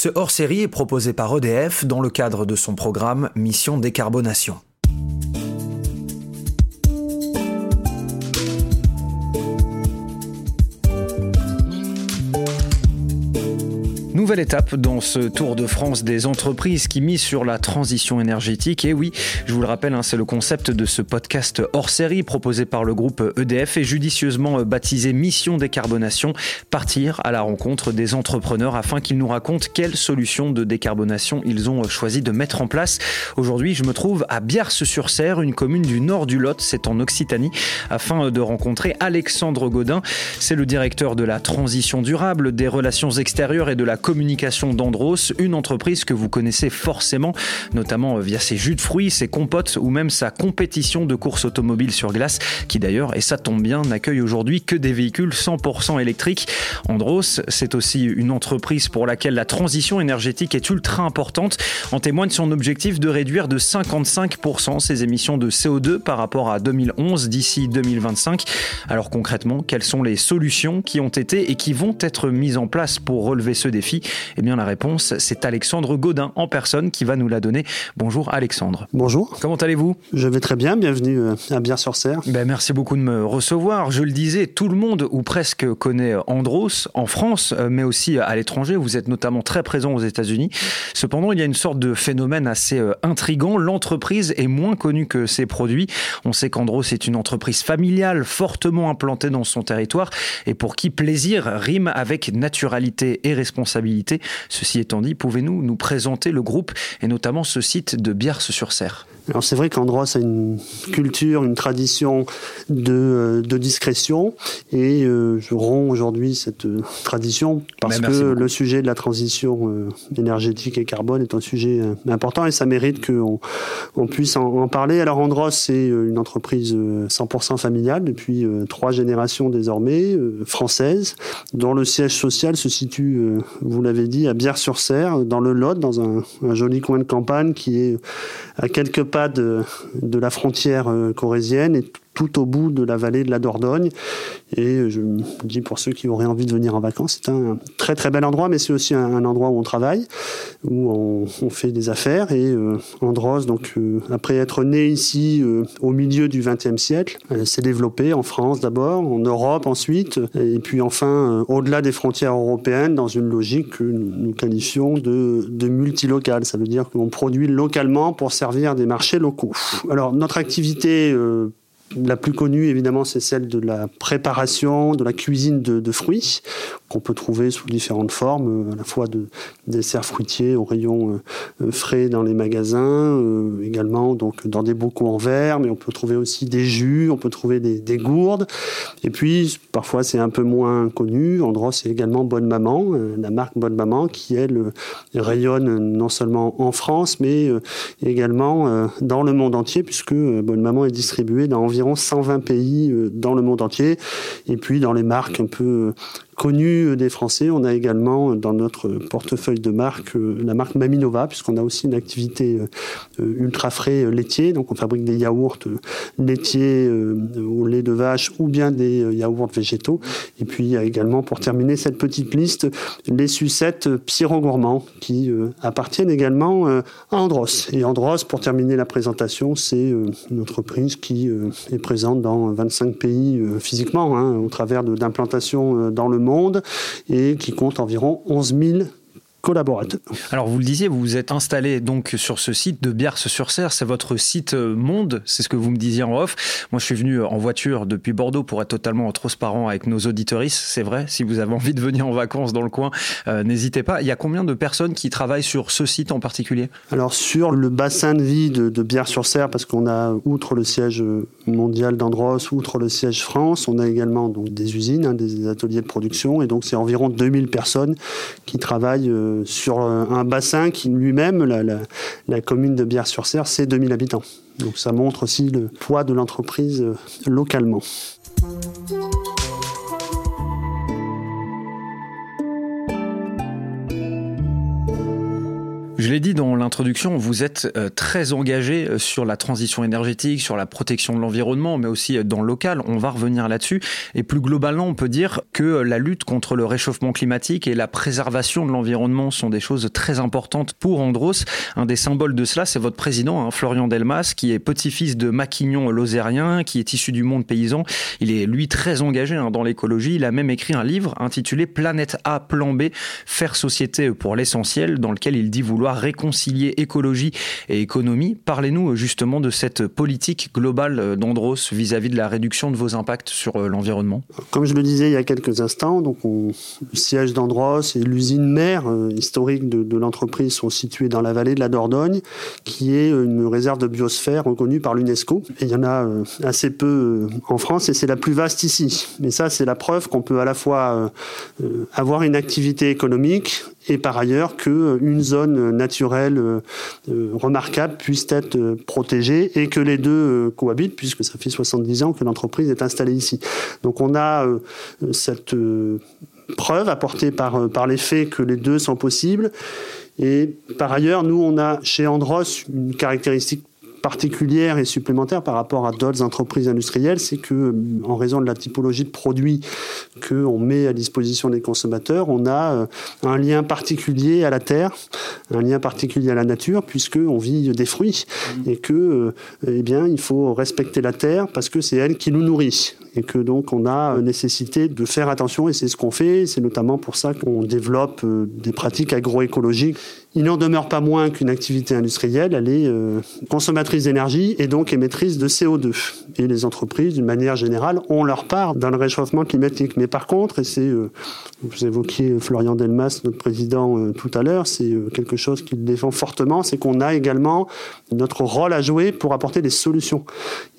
Ce hors-série est proposé par EDF dans le cadre de son programme Mission Décarbonation. Nouvelle étape dans ce Tour de France des entreprises qui misent sur la transition énergétique. Et oui, je vous le rappelle, hein, c'est le concept de ce podcast hors série proposé par le groupe EDF et judicieusement baptisé Mission Décarbonation, partir à la rencontre des entrepreneurs afin qu'ils nous racontent quelles solutions de décarbonation ils ont choisi de mettre en place. Aujourd'hui, je me trouve à Biars-sur-Serre, une commune du nord du Lot, c'est en Occitanie, afin de rencontrer Alexandre Godin. C'est le directeur de la transition durable, des relations extérieures et de la communication d'Andros, une entreprise que vous connaissez forcément, notamment via ses jus de fruits, ses compotes ou même sa compétition de course automobile sur glace, qui d'ailleurs, et ça tombe bien, n'accueille aujourd'hui que des véhicules 100% électriques. Andros, c'est aussi une entreprise pour laquelle la transition énergétique est ultra importante. En témoigne son objectif de réduire de 55% ses émissions de CO2 par rapport à 2011 d'ici 2025. Alors concrètement, quelles sont les solutions qui ont été et qui vont être mises en place pour relever ce défi? Eh bien, la réponse, c'est Alexandre Godin en personne qui va nous la donner. Bonjour Alexandre. Bonjour. Comment allez-vous? Je vais très bien. Bienvenue euh, à Bière-sur-Serre. Ben, merci beaucoup de me recevoir. Je le disais, tout le monde ou presque connaît Andros en France, euh, mais aussi à l'étranger. Vous êtes notamment très présent aux États-Unis. Cependant, il y a une sorte de phénomène assez euh, intrigant. L'entreprise est moins connue que ses produits. On sait qu'Andros est une entreprise familiale, fortement implantée dans son territoire et pour qui plaisir rime avec naturalité et responsabilité Ceci étant dit, pouvez-nous nous présenter le groupe et notamment ce site de Biars-sur-Serre? Alors c'est vrai qu'Andros a une culture, une tradition de, euh, de discrétion et euh, je romps aujourd'hui cette euh, tradition parce que le sujet de la transition énergétique et carbone est un sujet important et ça mérite qu'on on puisse en, parler. Alors Andros c'est une entreprise 100% familiale depuis trois générations désormais, française, dont le siège social se situe, vous l'avez dit, à Bière-sur-Serre, dans le Lot, dans un, joli coin de campagne qui est à quelques pas de, la frontière euh, corésienne et tout au bout de la vallée de la Dordogne. Et je me dis pour ceux qui auraient envie de venir en vacances, c'est un très très bel endroit, mais c'est aussi un, endroit où on travaille, où on, fait des affaires. Et euh, Andros, donc euh, après être né ici euh, au milieu du XXe siècle, s'est développé en France d'abord, en Europe ensuite, et puis enfin au-delà des frontières européennes, dans une logique que nous, qualifions de, de multilocal. Ça veut dire qu'on produit localement pour servir des marchés locaux. Alors notre activité la plus connue, évidemment, c'est celle de la préparation, de la cuisine de, fruits, qu'on peut trouver sous différentes formes, euh, à la fois de desserts fruitiers au rayon euh, euh, frais dans les magasins, également donc dans des bocaux en verre, mais on peut trouver aussi des jus, on peut trouver des, gourdes. Et puis, parfois, c'est un peu moins connu. Andros, c'est également Bonne Maman, la marque Bonne Maman, qui, elle, rayonne non seulement en France, mais également dans le monde entier, puisque Bonne Maman est distribuée dans environ 120 pays dans le monde entier. Et puis dans les marques un peu connu des Français. On a également dans notre portefeuille de marque euh, la marque Maminova, puisqu'on a aussi une activité euh, euh, ultra frais laitier. Donc on fabrique des yaourts laitiers au lait de vache ou bien des yaourts végétaux. Et puis il y a également, pour terminer cette petite liste, les sucettes Pierrot Gourmand qui appartiennent également à Andros. Et Andros, pour terminer la présentation, c'est une entreprise qui est présente dans 25 pays physiquement, hein, au travers d'implantations dans le monde et qui compte environ 11 000 collaborateurs. Alors vous le disiez, vous vous êtes installé donc sur ce site de Biars-sur-Serre, c'est votre site euh, monde, c'est ce que vous me disiez en off. Moi je suis venu en voiture depuis Bordeaux pour être totalement transparent avec nos auditoristes, c'est vrai, si vous avez envie de venir en vacances dans le coin, euh, n'hésitez pas. Il y a combien de personnes qui travaillent sur ce site en particulier? Alors sur le bassin de vie de, de Biars-sur-Serre, parce qu'on a, outre le siège mondial d'Andros, outre le siège France, on a également donc, des usines, hein, des ateliers de production, et donc c'est environ 2000 personnes qui travaillent euh, sur un bassin qui lui-même, la, commune de Bière-sur-Serre, c'est 2000 habitants. Donc ça montre aussi le poids de l'entreprise euh, localement. Je l'ai dit dans l'introduction, vous êtes euh, très engagé euh, sur la transition énergétique, sur la protection de l'environnement, mais aussi euh, dans le local. On va revenir là-dessus. Et plus globalement, on peut dire que la lutte contre le réchauffement climatique et la préservation de l'environnement sont des choses très importantes pour Andros. Un des symboles de cela, c'est votre président, hein, Florian Delmas, qui est petit-fils de Maquignon lozérien, qui est issu du monde paysan. Il est, lui, très engagé hein, dans l'écologie. Il a même écrit un livre intitulé Planète A, Plan B, faire société pour l'essentiel, dans lequel il dit vouloir réconcilier écologie et économie. Parlez-nous euh, justement de cette politique globale euh, d'Andros vis-à-vis de la réduction de vos impacts sur euh, l'environnement. Comme je le disais il y a quelques instants, donc le siège d'Andros et l'usine mère historique de, l'entreprise sont situés dans la vallée de la Dordogne, qui est une réserve de biosphère reconnue par l'UNESCO. Il y en a assez peu en France et c'est la plus vaste ici. Mais ça, c'est la preuve qu'on peut à la fois avoir une activité économique et par ailleurs qu'une zone naturelle euh, euh, remarquable puisse être euh, protégée et que les deux cohabitent puisque ça fait 70 ans que l'entreprise est installée ici. Donc on a cette preuve apportée par, par les faits que les deux sont possibles. Et par ailleurs, nous, on a chez Andros une caractéristique particulière et supplémentaire par rapport à d'autres entreprises industrielles, c'est que, en raison de la typologie de produits qu'on met à disposition des consommateurs, on a euh, un lien particulier à la terre, un lien particulier à la nature, puisque on vit des fruits. Et que, euh, eh bien, il faut respecter la terre parce que c'est elle qui nous nourrit et que donc on a nécessité de faire attention et c'est ce qu'on fait. C'est notamment pour ça qu'on développe euh, des pratiques agroécologiques. Il n'en demeure pas moins qu'une activité industrielle, elle est euh, consommatrice d'énergie et donc émettrice de CO2. Et les entreprises, d'une manière générale, ont leur part dans le réchauffement climatique. Mais par contre, et c'est, euh, vous évoquiez Florian Delmas, notre président, tout à l'heure, c'est quelque chose qu'il défend fortement, c'est qu'on a également notre rôle à jouer pour apporter des solutions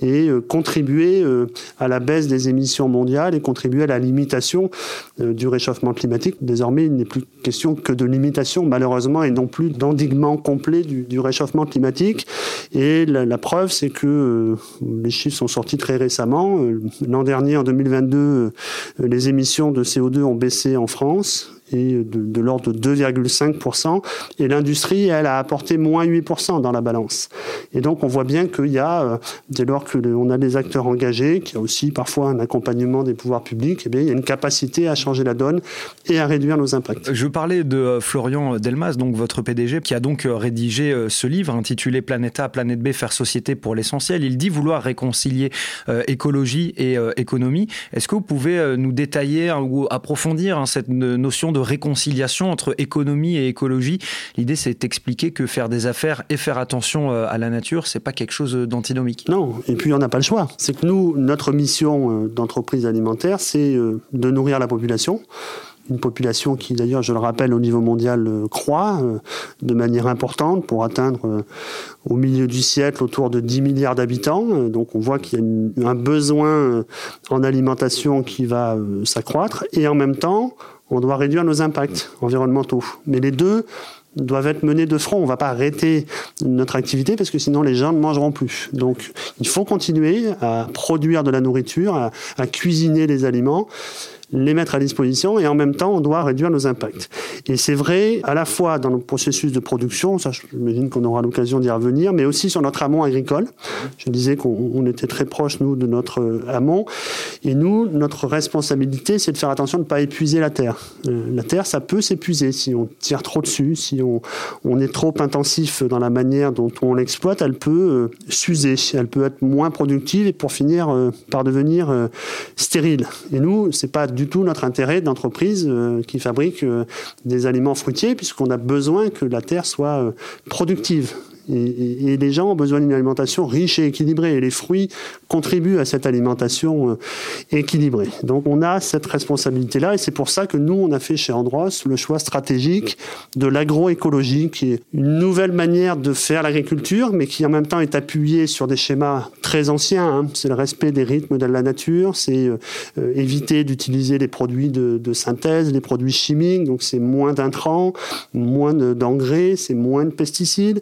et contribuer à la baisse des émissions mondiales et contribuer à la limitation euh, du réchauffement climatique. Désormais, il n'est plus question que de limitation, malheureusement, et non plus d'endiguement complet du, réchauffement climatique. Et la, preuve, c'est que euh, les chiffres sont sortis très récemment. Euh, l'an dernier, en 2022, les émissions de CO2 ont baissé en France et de, l'ordre de 2,5%. Et l'industrie, elle, a apporté moins 8% dans la balance. Et donc, on voit bien qu'il y a, euh, dès lors qu'on a des acteurs engagés, qu'il y a aussi parfois un accompagnement des pouvoirs publics, eh bien, il y a une capacité à changer la donne et à réduire nos impacts. Je parlais de euh, Florian Delmas, donc votre PDG, qui a donc euh, rédigé ce livre intitulé Planète A, Planète B, faire société pour l'essentiel. Il dit vouloir réconcilier écologie et économie. Est-ce que vous pouvez nous détailler ou approfondir hein, cette notion de réconciliation entre économie et écologie. L'idée, c'est d'expliquer que faire des affaires et faire attention euh, à la nature, c'est pas quelque chose d'antinomique. Non, et puis on n'a pas le choix. C'est que nous, notre mission euh, d'entreprise alimentaire, c'est euh, de nourrir la population une population qui d'ailleurs, je le rappelle, au niveau mondial croît de manière importante pour atteindre au milieu du siècle autour de 10 milliards d'habitants. Donc on voit qu'il y a un besoin en alimentation qui va s'accroître et en même temps, on doit réduire nos impacts environnementaux. Mais les deux doivent être menés de front. On ne va pas arrêter notre activité parce que sinon les gens ne mangeront plus. Donc il faut continuer à produire de la nourriture, à, à cuisiner les aliments les mettre à disposition et en même temps, on doit réduire nos impacts. Et c'est vrai à la fois dans le processus de production, ça j'imagine qu'on aura l'occasion d'y revenir, mais aussi sur notre amont agricole. Je disais qu'on était très proche, nous, de notre euh, amont. Et nous, notre responsabilité, c'est de faire attention de ne pas épuiser la terre. Euh, la terre, ça peut s'épuiser si on tire trop dessus, si on, est trop intensif dans la manière dont on l'exploite, elle peut euh, s'user, elle peut être moins productive et pour finir par devenir stérile. Et nous, c'est pas du tout notre intérêt d'entreprise euh, qui fabrique euh, des aliments fruitiers, puisqu'on a besoin que la terre soit euh, productive. Et, les gens ont besoin d'une alimentation riche et équilibrée. Et les fruits contribuent à cette alimentation euh, équilibrée. Donc on a cette responsabilité-là. Et c'est pour ça que nous, on a fait chez Andros le choix stratégique de l'agroécologie, qui est une nouvelle manière de faire l'agriculture, mais qui en même temps est appuyée sur des schémas très anciens. Hein. C'est le respect des rythmes de la nature, c'est euh, euh, éviter d'utiliser les produits de, de, synthèse, les produits chimiques. Donc c'est moins d'intrants, moins d'engrais, c'est moins de pesticides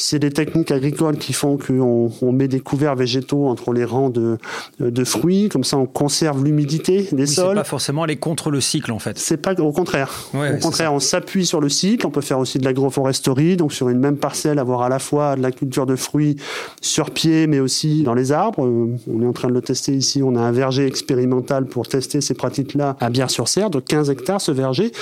c'est des techniques agricoles qui font qu'on on met des couverts végétaux entre les rangs de, de fruits, comme ça on conserve l'humidité des sols. C'est pas forcément aller contre le cycle en fait. C'est pas au contraire. au contraire, on s'appuie sur le cycle. On peut faire aussi de l'agroforesterie, donc sur une même parcelle avoir à la fois de la culture de fruits sur pied, mais aussi dans les arbres. Euh, on est en train de le tester ici. On a un verger expérimental pour tester ces pratiques-là à Bière-sur-Serre, de 15 hectares ce verger.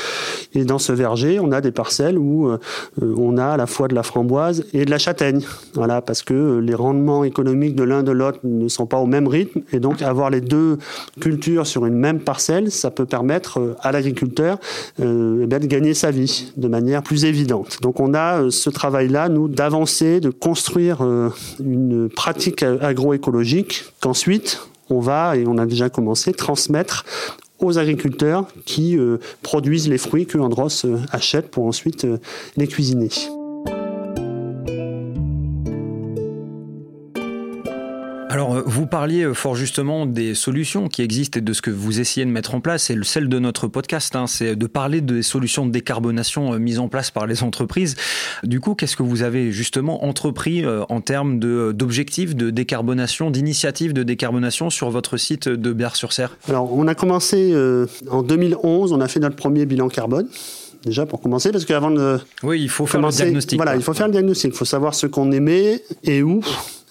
Et dans ce verger, on a des parcelles où euh, on a à la fois de la framboise et de la châtaigne. Voilà, parce que les rendements économiques de l'un de l'autre ne sont pas au même rythme. Et donc, avoir les deux cultures sur une même parcelle, ça peut permettre euh, à l'agriculteur euh, eh de gagner sa vie de manière plus évidente. Donc, on a ce travail-là, nous, d'avancer, de construire une pratique agroécologique qu'ensuite, on va, et on a déjà commencé, transmettre aux agriculteurs qui euh, produisent les fruits que Andros euh, achète pour ensuite euh, les cuisiner. Alors, euh, vous parliez euh, fort justement des solutions qui existent et de ce que vous essayez de mettre en place. Et celle de notre podcast, hein, c'est de parler des solutions de décarbonation euh, mises en place par les entreprises. Du coup, qu'est-ce que vous avez justement entrepris en termes d'objectifs de, décarbonation, d'initiatives de décarbonation sur votre site de Bière-sur-Serre Alors, on a commencé en 2011, on a fait notre premier bilan carbone déjà pour commencer, parce qu'avant de. Oui, il faut faire le diagnostic. Voilà, il faut faire le diagnostic. Il faut savoir ce qu'on aimait et où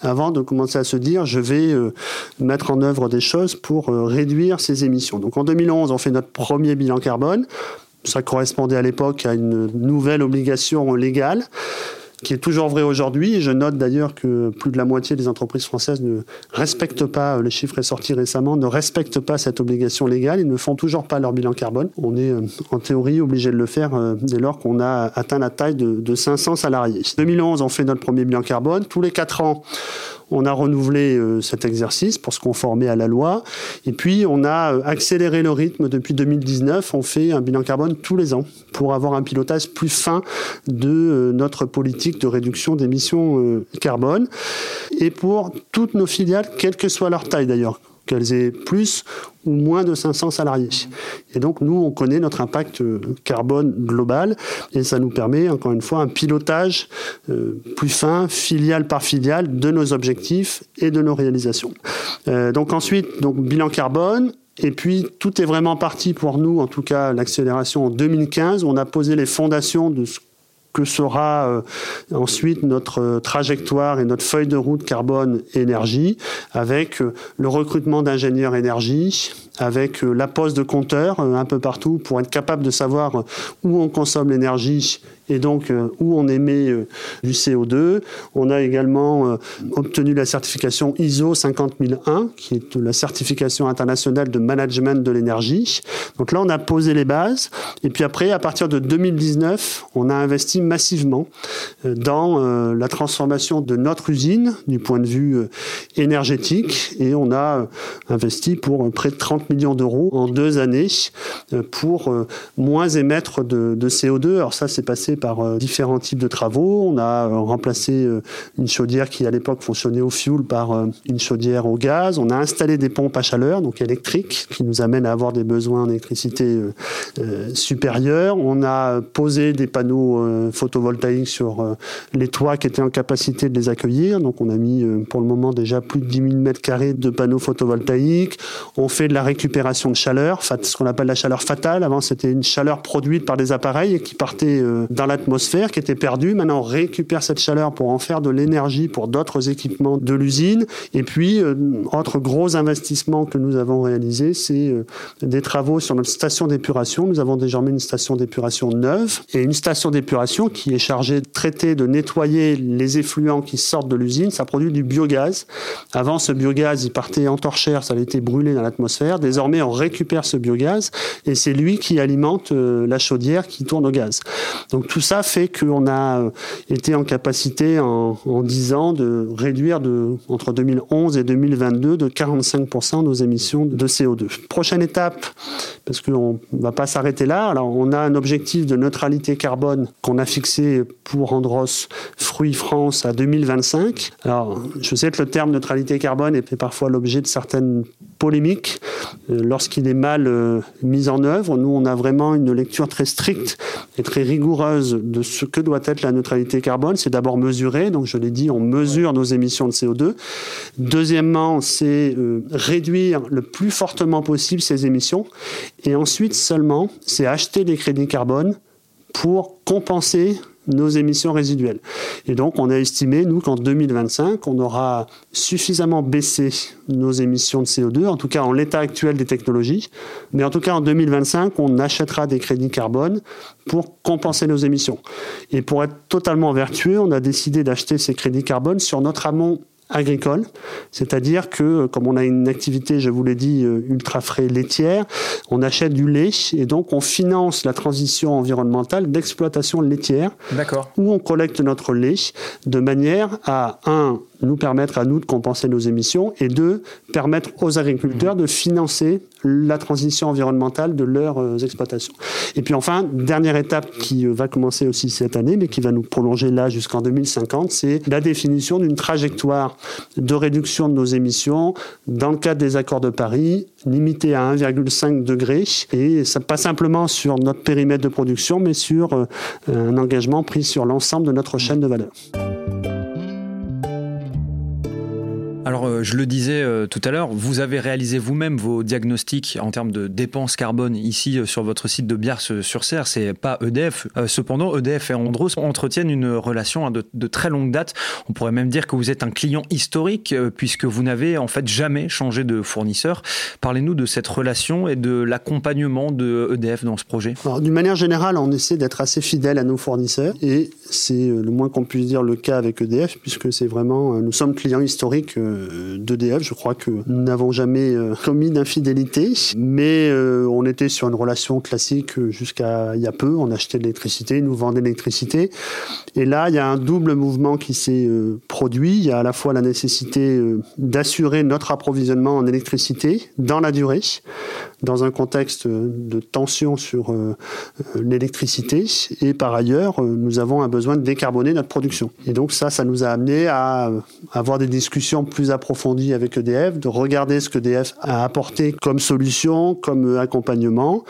avant de commencer à se dire je vais euh, mettre en œuvre des choses pour euh, réduire ces émissions. Donc en 2011, on fait notre premier bilan carbone. Ça correspondait à l'époque à une nouvelle obligation légale qui est toujours vrai aujourd'hui. je note d'ailleurs que plus de la moitié des entreprises françaises ne respectent pas, euh, les chiffres est sorti récemment, ne respectent pas cette obligation légale. Ils ne font toujours pas leur bilan carbone. On est euh, en théorie obligé de le faire euh, dès lors qu'on a atteint la taille de, de 500 salariés. 2011, on fait notre premier bilan carbone. Tous les quatre ans, on a renouvelé euh, cet exercice pour se conformer à la loi. Et puis, on a euh, accéléré le rythme depuis 2019. On fait un bilan carbone tous les ans pour avoir un pilotage plus fin de euh, notre politique de réduction d'émissions carbone. Et pour toutes nos filiales, quelle que soit leur taille d'ailleurs qu'elles aient plus ou moins de 500 salariés. Et donc, nous, on connaît notre impact euh, carbone global et ça nous permet, encore une fois, un pilotage euh, plus fin, filiale par filiale, de nos objectifs et de nos réalisations. Euh, donc ensuite, donc, bilan carbone, et puis, tout est vraiment parti pour nous, en tout cas l'accélération en 2015. On a posé les fondations de ce que sera euh, ensuite notre euh, trajectoire et notre feuille de route carbone énergie avec euh, le recrutement d'ingénieurs énergie, avec la pose de compteurs un peu partout pour être capable de savoir où on consomme l'énergie et donc euh, où on émet euh, du CO2. On a également euh, obtenu la certification ISO 50001, qui est la certification internationale de management de l'énergie. Donc là, on a posé les bases. Et puis après, à partir de 2019, on a investi massivement dans la transformation de notre usine du point de vue énergétique. Et on a investi pour près de 30 millions d'euros en deux années pour moins émettre de, de CO2. Alors ça, c'est passé par euh, différents types de travaux. On a euh, remplacé euh, une chaudière qui à l'époque fonctionnait au fioul par une chaudière au gaz. On a installé des pompes à chaleur, donc électriques, qui nous amènent à avoir des besoins d'électricité supérieurs. On a posé des panneaux photovoltaïques sur les toits qui étaient en capacité de les accueillir. Donc on a mis pour le moment déjà plus de 10 000 mètres carrés de panneaux photovoltaïques. On fait de la récupération de chaleur, ce qu'on appelle la chaleur fatale. Avant c'était une chaleur produite par des appareils qui partait dans l'atmosphère qui était perdue. Maintenant, on récupère cette chaleur pour en faire de l'énergie pour d'autres équipements de l'usine. Et puis, euh, autre gros investissement que nous avons réalisé, c'est euh, des travaux sur notre station d'épuration. Nous avons désormais une station d'épuration neuve et une station d'épuration qui est chargée de traiter, de nettoyer les effluents qui sortent de l'usine. Ça produit du biogaz. Avant, ce biogaz, il partait en torchère, ça avait été brûlé dans l'atmosphère. Désormais, on récupère ce biogaz et c'est lui qui alimente euh, la chaudière qui tourne au gaz. Donc tout ça fait qu'on a euh, été en capacité en, en 10 ans de réduire de, entre 2011 et 2022 de 45% nos émissions de CO2. Prochaine étape, parce qu'on ne va pas s'arrêter là, alors on a un objectif de neutralité carbone qu'on a fixé pour Andros Fruits France à 2025. Alors je sais que le terme neutralité carbone est parfois l'objet de certaines polémique lorsqu'il est mal mis en œuvre. Nous, on a vraiment une lecture très stricte et très rigoureuse de ce que doit être la neutralité carbone. C'est d'abord mesurer, donc je l'ai dit, on mesure nos émissions de CO2. Deuxièmement, c'est réduire le plus fortement possible ces émissions. Et ensuite seulement, c'est acheter des crédits carbone pour compenser nos émissions résiduelles. Et donc, on a estimé, nous, qu'en 2025, on aura suffisamment baissé nos émissions de CO2, en tout cas en l'état actuel des technologies. Mais en tout cas, en 2025, on achètera des crédits carbone pour compenser nos émissions. Et pour être totalement vertueux, on a décidé d'acheter ces crédits carbone sur notre amont agricole, c'est-à-dire que comme on a une activité, je vous l'ai dit, euh, ultra frais laitière, on achète du lait et donc on finance la transition environnementale d'exploitation laitière, où on collecte notre lait de manière à un nous permettre à nous de compenser nos émissions et deux, permettre aux agriculteurs de financer la transition environnementale de leurs euh, exploitations. Et puis enfin, dernière étape qui euh, va commencer aussi cette année, mais qui va nous prolonger là jusqu'en 2050, c'est la définition d'une trajectoire de réduction de nos émissions dans le cadre des accords de Paris, limitée à 1,5 degré, et ça pas simplement sur notre périmètre de production, mais sur euh, un engagement pris sur l'ensemble de notre chaîne de valeur. Alors, euh, je le disais euh, tout à l'heure, vous avez réalisé vous-même vos diagnostics en termes de dépenses carbone ici euh, sur votre site de Biars-sur-Serre. C'est pas EDF. cependant, EDF et Andros entretiennent une relation hein, de, très longue date. On pourrait même dire que vous êtes un client historique puisque vous n'avez en fait jamais changé de fournisseur. Parlez-nous de cette relation et de l'accompagnement de EDF dans ce projet. D'une manière générale, on essaie d'être assez fidèle à nos fournisseurs et c'est le moins qu'on puisse dire le cas avec EDF puisque c'est vraiment, nous sommes clients historiques d'EDF. Je crois que nous n'avons jamais euh, commis d'infidélité, mais euh, on était sur une relation classique jusqu'à il y a peu. On achetait de l'électricité, nous vendait l'électricité. Et là, il y a un double mouvement qui s'est euh, produit. Il y a à la fois la nécessité d'assurer notre approvisionnement en électricité dans la durée, dans un contexte de tension sur l'électricité. Et par ailleurs, nous avons un besoin de décarboner notre production. Et donc ça, ça nous a amené à avoir des discussions plus approfondie avec EDF, de regarder ce que EDF a apporté comme solution, comme accompagnement.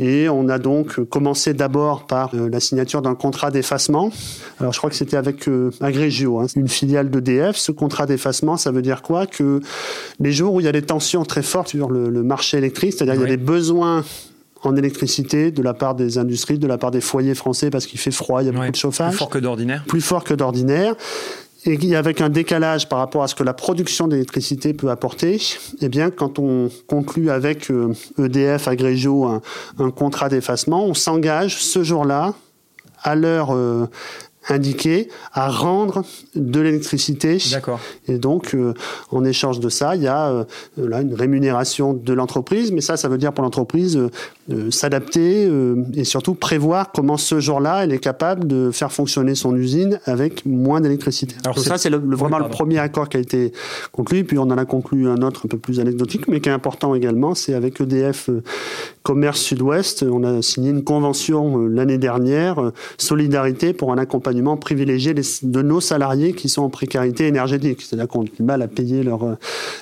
Et on a donc commencé d'abord par euh, la signature d'un contrat d'effacement. Alors je crois que c'était avec euh, Agrégio, hein, une filiale d'EDF. Ce contrat d'effacement, ça veut dire quoi? Que les jours où il y a des tensions très fortes sur le, marché électrique, c'est-à-dire il y a des besoins en électricité de la part des industries, de la part des foyers français parce qu'il fait froid, il y a beaucoup de chauffage. Plus fort que d'ordinaire. Plus fort que d'ordinaire et avec un décalage par rapport à ce que la production d'électricité peut apporter, eh bien, quand on conclut avec EDF, euh, e Agrégio, un, contrat d'effacement, on s'engage ce jour-là, à l'heure euh, indiqué à rendre de l'électricité. D'accord. Et donc, euh, en échange de ça, il y a euh, là une rémunération de l'entreprise, mais ça, ça veut dire pour l'entreprise euh, s'adapter et surtout prévoir comment ce jour-là, elle est capable de faire fonctionner son usine avec moins d'électricité. Alors ça, c'est vraiment le premier accord qui a été conclu. Puis on en a conclu un autre un peu plus anecdotique, mais qui est important également, c'est avec EDF Commerce Sud-Ouest. On a signé une convention l'année dernière, solidarité pour un accompagnement privilégier de nos salariés qui sont en précarité énergétique, c'est-à-dire qu'on a du mal à payer leurs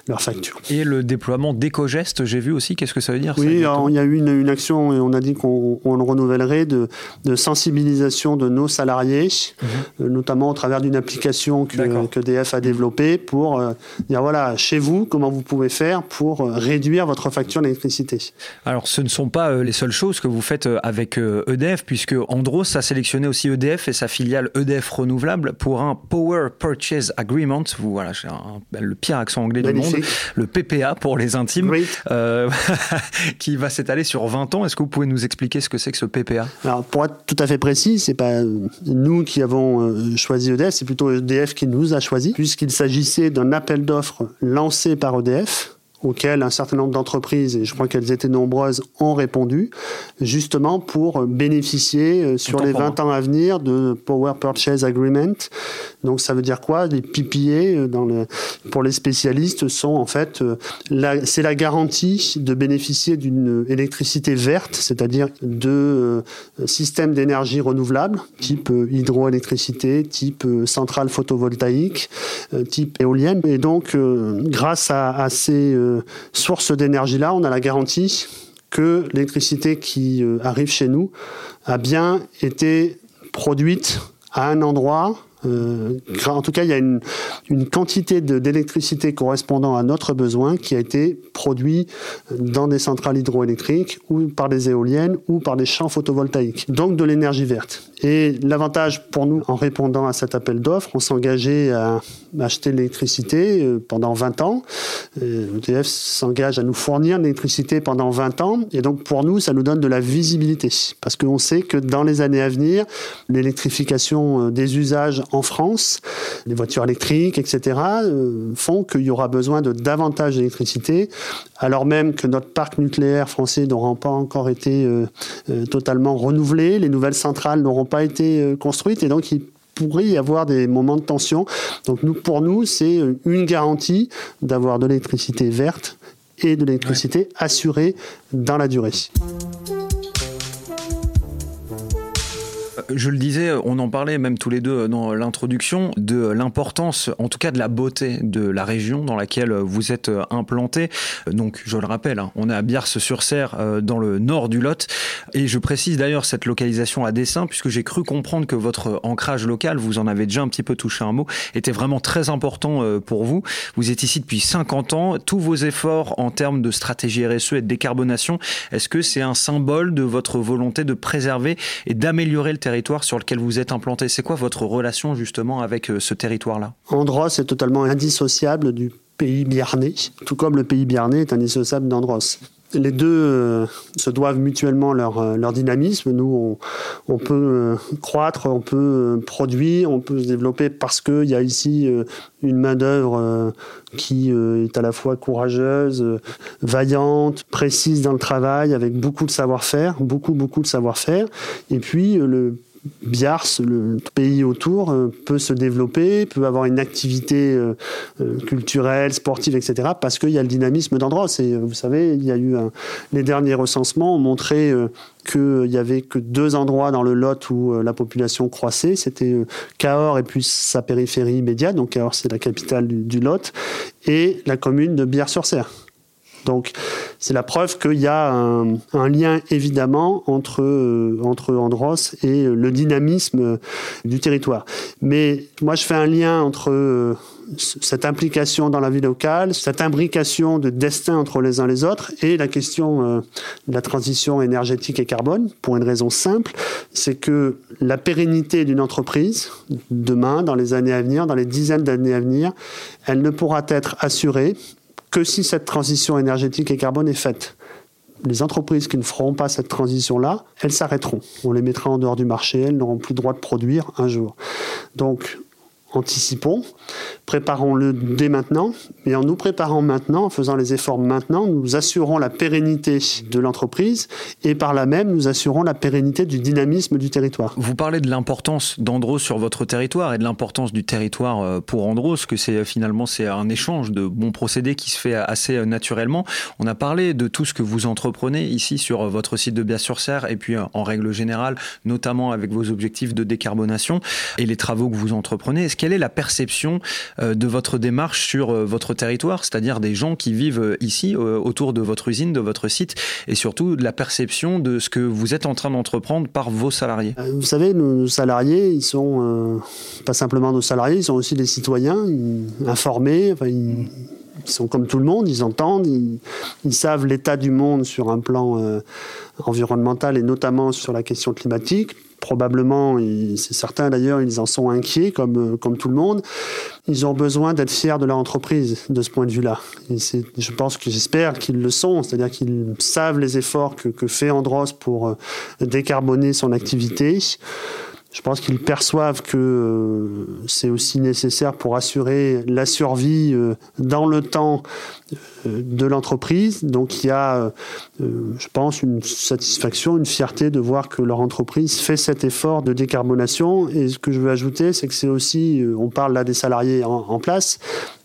leur factures. Et le déploiement d'éco-gestes, j'ai vu aussi, qu'est-ce que ça veut dire Oui, il y a eu une, action, et on a dit qu'on le renouvellerait, de, de, sensibilisation de nos salariés, mhm. euh, notamment au travers d'une application que, que, DF a développée pour euh, dire, voilà, chez vous, comment vous pouvez faire pour euh, réduire votre facture d'électricité. Alors, ce ne sont pas les seules choses que vous faites avec EDF, puisque Andros a sélectionné aussi EDF et sa filiale EDF Renouvelable pour un Power Purchase Agreement. Vous, voilà, le pire accent anglais du monde. Le PPA pour les intimes, euh, qui va s'étaler sur 20 ans. Est-ce que vous pouvez nous expliquer ce que c'est que ce PPA Alors, pour être tout à fait précis, c'est pas nous qui avons euh, choisi EDF, c'est plutôt EDF qui nous a choisi, puisqu'il s'agissait d'un appel d'offres lancé par EDF auxquelles un certain nombre d'entreprises, et je crois qu'elles étaient nombreuses, ont répondu, justement pour bénéficier euh, sur les 20 ans à venir de Power Purchase Agreement. Donc ça veut dire quoi? Les PPA, euh, dans le, pour les spécialistes, sont en fait, euh, c'est la garantie de bénéficier d'une électricité verte, c'est-à-dire de systèmes d'énergie renouvelable, type hydroélectricité, type centrale photovoltaïque, type éolienne. Et donc, grâce à, à ces source d'énergie-là, on a la garantie que l'électricité qui arrive chez nous a bien été produite à un endroit euh, en tout cas, il y a une, quantité d'électricité correspondant à notre besoin qui a été produit dans des centrales hydroélectriques ou par des éoliennes ou par des champs photovoltaïques. Donc de l'énergie verte. Et l'avantage pour nous, en répondant à cet appel d'offres, on s'engageait à acheter l'électricité euh, pendant 20 ans. EDF euh, e s'engage à nous fournir l'électricité pendant 20 ans. Et donc pour nous, ça nous donne de la visibilité. Parce qu'on sait que dans les années à venir, l'électrification des usages en France, les voitures électriques, etc., euh, font qu'il y aura besoin de davantage d'électricité, alors même que notre parc nucléaire français n'aura pas encore été euh, euh, totalement renouvelé, les nouvelles centrales n'auront pas été construites, et donc il pourrait y avoir des moments de tension. Donc nous, pour nous, c'est une garantie d'avoir de l'électricité verte et de l'électricité assurée dans la durée. Je le disais, on en parlait même tous les deux dans l'introduction, de l'importance, en tout cas de la beauté de la région dans laquelle vous êtes implanté. Donc, je le rappelle, hein, on est à Biars-sur-Serre, euh, dans le nord du Lot. Et je précise d'ailleurs cette localisation à dessein, puisque j'ai cru comprendre que votre ancrage local, vous en avez déjà un petit peu touché un mot, était vraiment très important euh, pour vous. Vous êtes ici depuis 50 ans. Tous vos efforts en termes de stratégie RSE et de décarbonation, est-ce que c'est un symbole de votre volonté de préserver et d'améliorer le territoire sur lequel vous êtes implanté. C'est quoi votre relation justement avec euh, ce territoire-là? Andros est totalement indissociable du pays biarnais, tout comme le pays biarnais est indissociable d'Andros les deux euh, se doivent mutuellement leur, euh, leur dynamisme. Nous, on, peut croître, on peut produire, on peut se développer parce qu'il y a ici une main-d'œuvre qui est à la fois courageuse, vaillante, précise dans le travail, avec beaucoup de savoir-faire, beaucoup, beaucoup de savoir-faire. Et puis, le Biars, le pays autour, euh, peut se développer, peut avoir une activité euh, euh, culturelle, sportive, etc., parce qu'il y a le dynamisme d'Andros. Et vous savez, il y a eu les derniers recensements ont montré qu'il n'y avait que deux endroits dans le Lot où la population croissait. C'était Cahors et puis sa périphérie immédiate. Donc Cahors, c'est la capitale du, Lot, et la commune de Biars-sur-Serre. Donc, c'est la preuve qu'il y a un, lien évidemment entre, euh, entre Andros et le dynamisme du territoire. Mais moi, je fais un lien entre euh, cette implication dans la vie locale, cette imbrication de destin entre les uns les autres, et la question euh, de la transition énergétique et carbone, pour une raison simple, c'est que la pérennité d'une entreprise, demain, dans les années à venir, dans les dizaines d'années à venir, elle ne pourra être assurée que si cette transition énergétique et carbone est faite. Les entreprises qui ne feront pas cette transition-là, elles s'arrêteront. On les mettra en dehors du marché, elles n'auront plus le droit de produire un jour. Donc, anticipons, préparons-le dès maintenant, et en nous préparant maintenant, en faisant les efforts maintenant, nous assurons la pérennité de l'entreprise et par là même, nous assurons la pérennité du dynamisme du territoire. Vous parlez de l'importance d'Andros sur votre territoire et de l'importance du territoire euh, pour Andros, que c'est finalement c'est un échange de bons procédés qui se fait assez euh, naturellement. On a parlé de tout ce que vous entreprenez ici sur euh, votre site de Bias-sur-Serre et puis en règle générale, notamment avec vos objectifs de décarbonation et les travaux que vous entreprenez quelle est la perception euh, de votre démarche sur euh, votre territoire, c'est-à-dire des gens qui vivent euh, ici, autour de votre usine, de votre site, et surtout de la perception de ce que vous êtes en train d'entreprendre par vos salariés? Vous savez, nos salariés, ils sont pas simplement nos salariés, ils sont aussi des citoyens informés, ils, sont comme tout le monde, ils entendent, ils, savent l'état du monde sur un plan environnemental et notamment sur la question climatique probablement, c'est certain d'ailleurs, ils en sont inquiets comme, euh, comme tout le monde. Ils ont besoin d'être fiers de leur entreprise de ce point de vue-là. Je pense que j'espère qu'ils le sont, c'est-à-dire qu'ils savent les efforts que, que fait Andros pour euh, décarboner son activité. Je pense qu'ils perçoivent que euh, c'est aussi nécessaire pour assurer la survie euh, dans le temps euh, de l'entreprise. Donc il y a, je pense, une satisfaction, une fierté de voir que leur entreprise fait cet effort de décarbonation. Et ce que je veux ajouter, c'est que c'est aussi, on parle là des salariés en, place,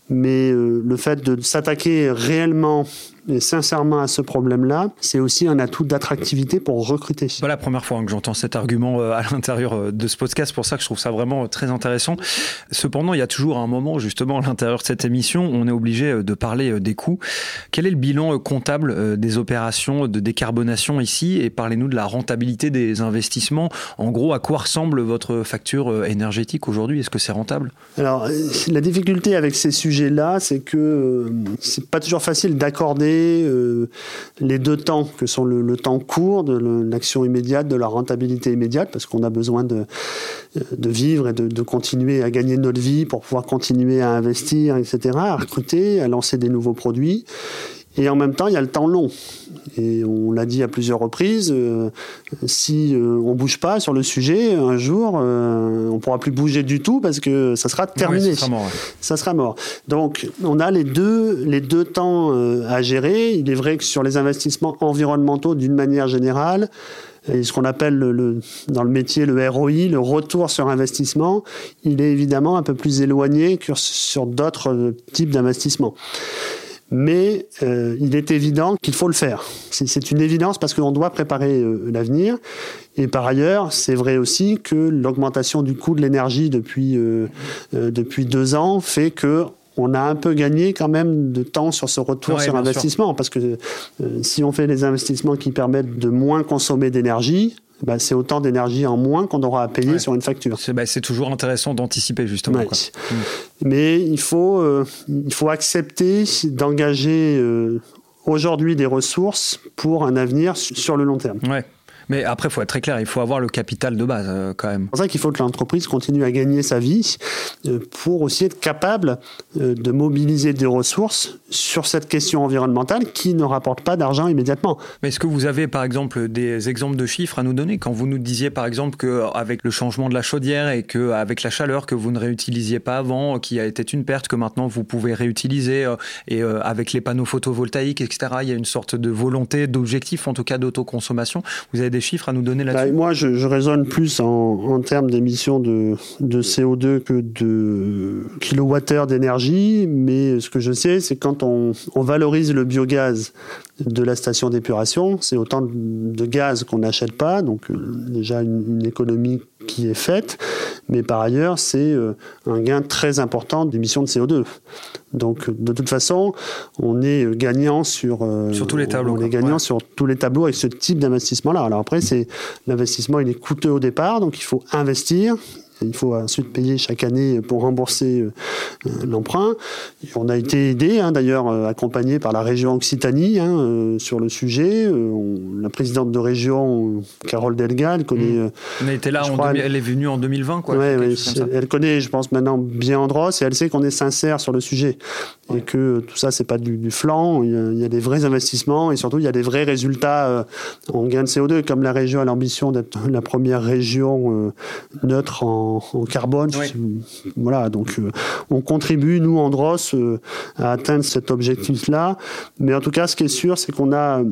mais le fait de s'attaquer réellement et sincèrement à ce problème-là, c'est aussi un atout d'attractivité pour recruter. C'est pas la première fois que j'entends cet argument euh, à l'intérieur euh, de ce podcast, pour ça que je trouve ça vraiment très intéressant. Cependant, il y a toujours un moment, justement, à l'intérieur de cette émission, on est obligé de parler des coûts. Quel est le bilan comptable des opérations de décarbonation ici? Et parlez-nous de la rentabilité des investissements. En gros, à quoi ressemble votre facture énergétique aujourd'hui? Est-ce que c'est rentable? Alors, la difficulté avec ces sujets-là, c'est que c'est pas toujours facile d'accorder euh, les deux temps, que sont le, temps court de l'action immédiate, de la rentabilité immédiate, parce qu'on a besoin de, vivre et de, continuer à gagner notre vie pour pouvoir continuer à investir, etc., à recruter, à lancer des nouveaux produits. Et en même temps, il y a le temps long. Et on l'a dit à plusieurs reprises, euh, si euh, on bouge pas sur le sujet, un jour, euh, on pourra plus bouger du tout parce que ça sera terminé. ça, sera mort, ça sera mort. Donc, on a les deux, les deux temps à gérer. Il est vrai que sur les investissements environnementaux, d'une manière générale, et ce qu'on appelle le, dans le métier le ROI, le retour sur investissement, il est évidemment un peu plus éloigné que sur d'autres types d'investissements mais euh, il est évident qu'il faut le faire. C'est une évidence parce qu'on doit préparer euh, l'avenir. Et par ailleurs, c'est vrai aussi que l'augmentation du coût de l'énergie depuis, euh, depuis deux ans fait que on a un peu gagné quand même de temps sur ce retour sur investissement, parce que si on fait des investissements qui permettent de moins consommer d'énergie, bah, c'est autant d'énergie en moins qu'on aura à payer sur une facture. C'est bah, toujours intéressant d'anticiper justement. Mm. Mais il faut, euh, il faut accepter d'engager euh, aujourd'hui des ressources pour un avenir sur le long terme. Ouais. Mais après, il faut être très clair, il faut avoir le capital de base euh, quand même. C'est pour ça qu'il faut que l'entreprise continue à gagner sa vie euh, pour aussi être capable euh, de mobiliser des ressources sur cette question environnementale qui ne rapporte pas d'argent immédiatement. Mais est-ce que vous avez par exemple des exemples de chiffres à nous donner? Quand vous nous disiez par exemple qu'avec le changement de la chaudière et qu'avec la chaleur que vous ne réutilisiez pas avant, qui a été une perte que maintenant vous pouvez réutiliser et avec les panneaux photovoltaïques, etc., il y a une sorte de volonté, d'objectif en tout cas d'autoconsommation. Vous avez des chiffres à nous donner là-dessus? Bah, Moi, je, raisonne plus en, termes d'émissions de, CO2 que de kilowattheures d'énergie, mais ce que je sais, c'est quand on, valorise le biogaz de la station d'épuration, c'est autant de gaz qu'on n'achète pas, donc euh, déjà une, économie qui est faite, mais par ailleurs, c'est euh, un gain très important d'émissions de CO2. Donc, de toute façon, on est gagnant sur, euh, sur tous les tableaux. On est gagnant sur tous les tableaux avec ce type d'investissement-là. Alors après, c'est l'investissement, il est coûteux au départ, donc il faut investir. Il faut ensuite payer chaque année pour rembourser euh, l'emprunt. On a été aidé, hein, d'ailleurs, euh, accompagné par la région Occitanie hein, euh, sur le sujet. la présidente de région, Carole Delga, elle connaît. Mmh. Elle était là, elle, est venue en 2020, quoi. Ouais, elle connaît, je pense, maintenant bien Andros et elle sait qu'on est sincère sur le sujet et que tout ça, c'est pas du, flanc. Il y, a, des vrais investissements et surtout, il y a des vrais résultats en gain de CO2. Comme la région a l'ambition d'être la première région neutre en en, carbone. Voilà, donc euh, on contribue, nous, Andros, euh, à atteindre cet objectif-là. Mais en tout cas, ce qui est sûr, c'est qu'on a euh,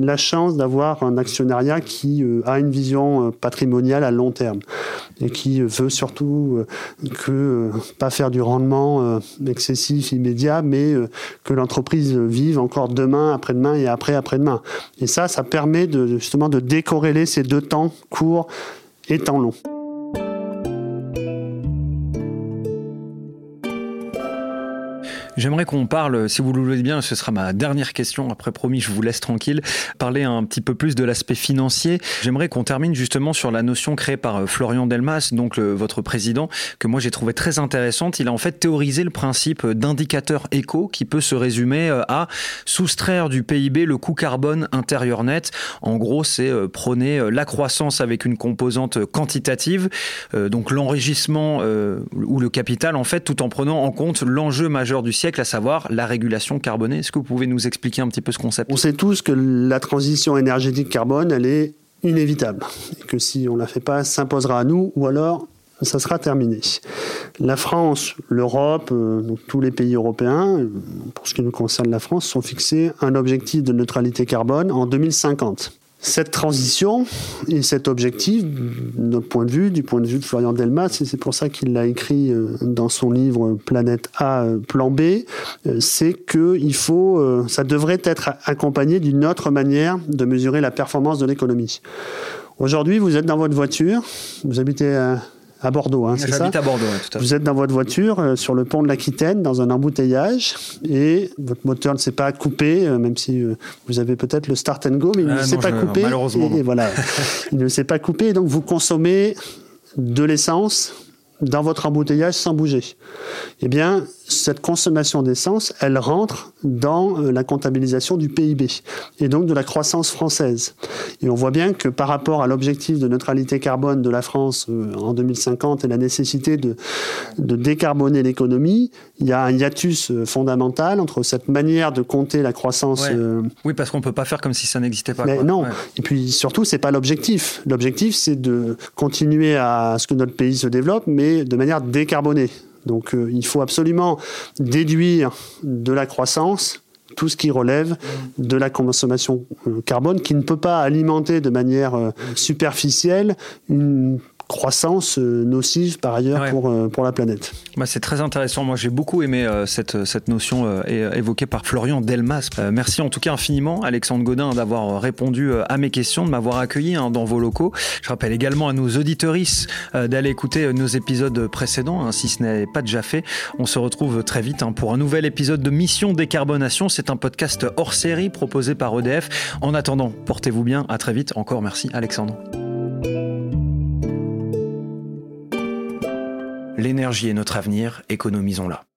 la chance d'avoir un actionnariat qui a une vision patrimoniale à long terme et qui veut surtout que pas faire du rendement excessif immédiat, mais que l'entreprise vive encore demain, après-demain et après après-demain. Et ça, ça permet de, justement de décorréler ces deux temps courts et temps long. J'aimerais qu'on parle, si vous le voulez bien, ce sera ma dernière question, après promis, je vous laisse tranquille, parler un petit peu plus de l'aspect financier. J'aimerais qu'on termine justement sur la notion créée par euh, Florian Delmas, donc votre président, que moi j'ai trouvé très intéressante. Il a en fait théorisé le principe d'indicateur éco qui peut se résumer euh, à soustraire du PIB le coût carbone intérieur net. En gros, c'est euh, prôner la croissance avec une composante quantitative, donc l'enrichissement ou le capital en fait, tout en prenant en compte l'enjeu majeur du siècle à savoir la régulation carbonée. Est-ce que vous pouvez nous expliquer un petit peu ce concept? On sait tous que la transition énergétique carbone, elle est inévitable. Et que si on ne la fait pas, s'imposera à nous, ou alors ça sera terminé. La France, l'Europe, euh, tous les pays européens, pour ce qui nous concerne la France, sont fixés un objectif de neutralité carbone en 2050. Cette transition et cet objectif, notre point de vue, du point de vue de Florian Delmas, et c'est pour ça qu'il l'a écrit euh, dans son livre Planète A, euh, Plan B, euh, c'est que il faut, ça devrait être accompagné d'une autre manière de mesurer la performance de l'économie. Aujourd'hui, vous êtes dans votre voiture, vous habitez à à Bordeaux, hein, c'est ça à Bordeaux, tout à Vous êtes dans votre voiture euh, sur le pont de l'Aquitaine, dans un embouteillage, et votre moteur ne s'est pas coupé, euh, même si euh, vous avez peut-être le start and go, mais il ne s'est pas coupé. Malheureusement. Et, voilà, il ne s'est pas coupé, donc vous consommez de l'essence dans votre embouteillage sans bouger. Eh bien, cette consommation d'essence, elle rentre dans euh, la comptabilisation du PIB et donc de la croissance française. Et on voit bien que par rapport à l'objectif de neutralité carbone de la France euh, en 2050 et la nécessité de, de décarboner l'économie, il y a un hiatus euh, fondamental entre cette manière de compter la croissance. Oui, parce qu'on peut pas faire comme si ça n'existait pas. Mais non. Et puis surtout, c'est pas l'objectif. L'objectif, c'est de continuer à ce que notre pays se développe, mais de manière décarbonée. Donc euh, il faut absolument déduire de la croissance tout ce qui relève de la consommation euh, carbone qui ne peut pas alimenter de manière euh, superficielle une croissance euh, nocive par ailleurs pour, euh, pour la planète. Bah, c'est très intéressant. Moi, j'ai beaucoup aimé euh, cette, cette notion évoquée par Florian Delmas. merci en tout cas infiniment, Alexandre Godin, d'avoir répondu à mes questions, de m'avoir accueilli hein, dans vos locaux. Je rappelle également à nos auditoristes d'aller écouter nos épisodes précédents, hein, si ce n'est pas déjà fait. On se retrouve très vite hein, pour un nouvel épisode de Mission Décarbonation. C'est un podcast hors série proposé par EDF. En attendant, portez-vous bien. À très vite. Encore merci, Alexandre. L'énergie est notre avenir, économisons-la.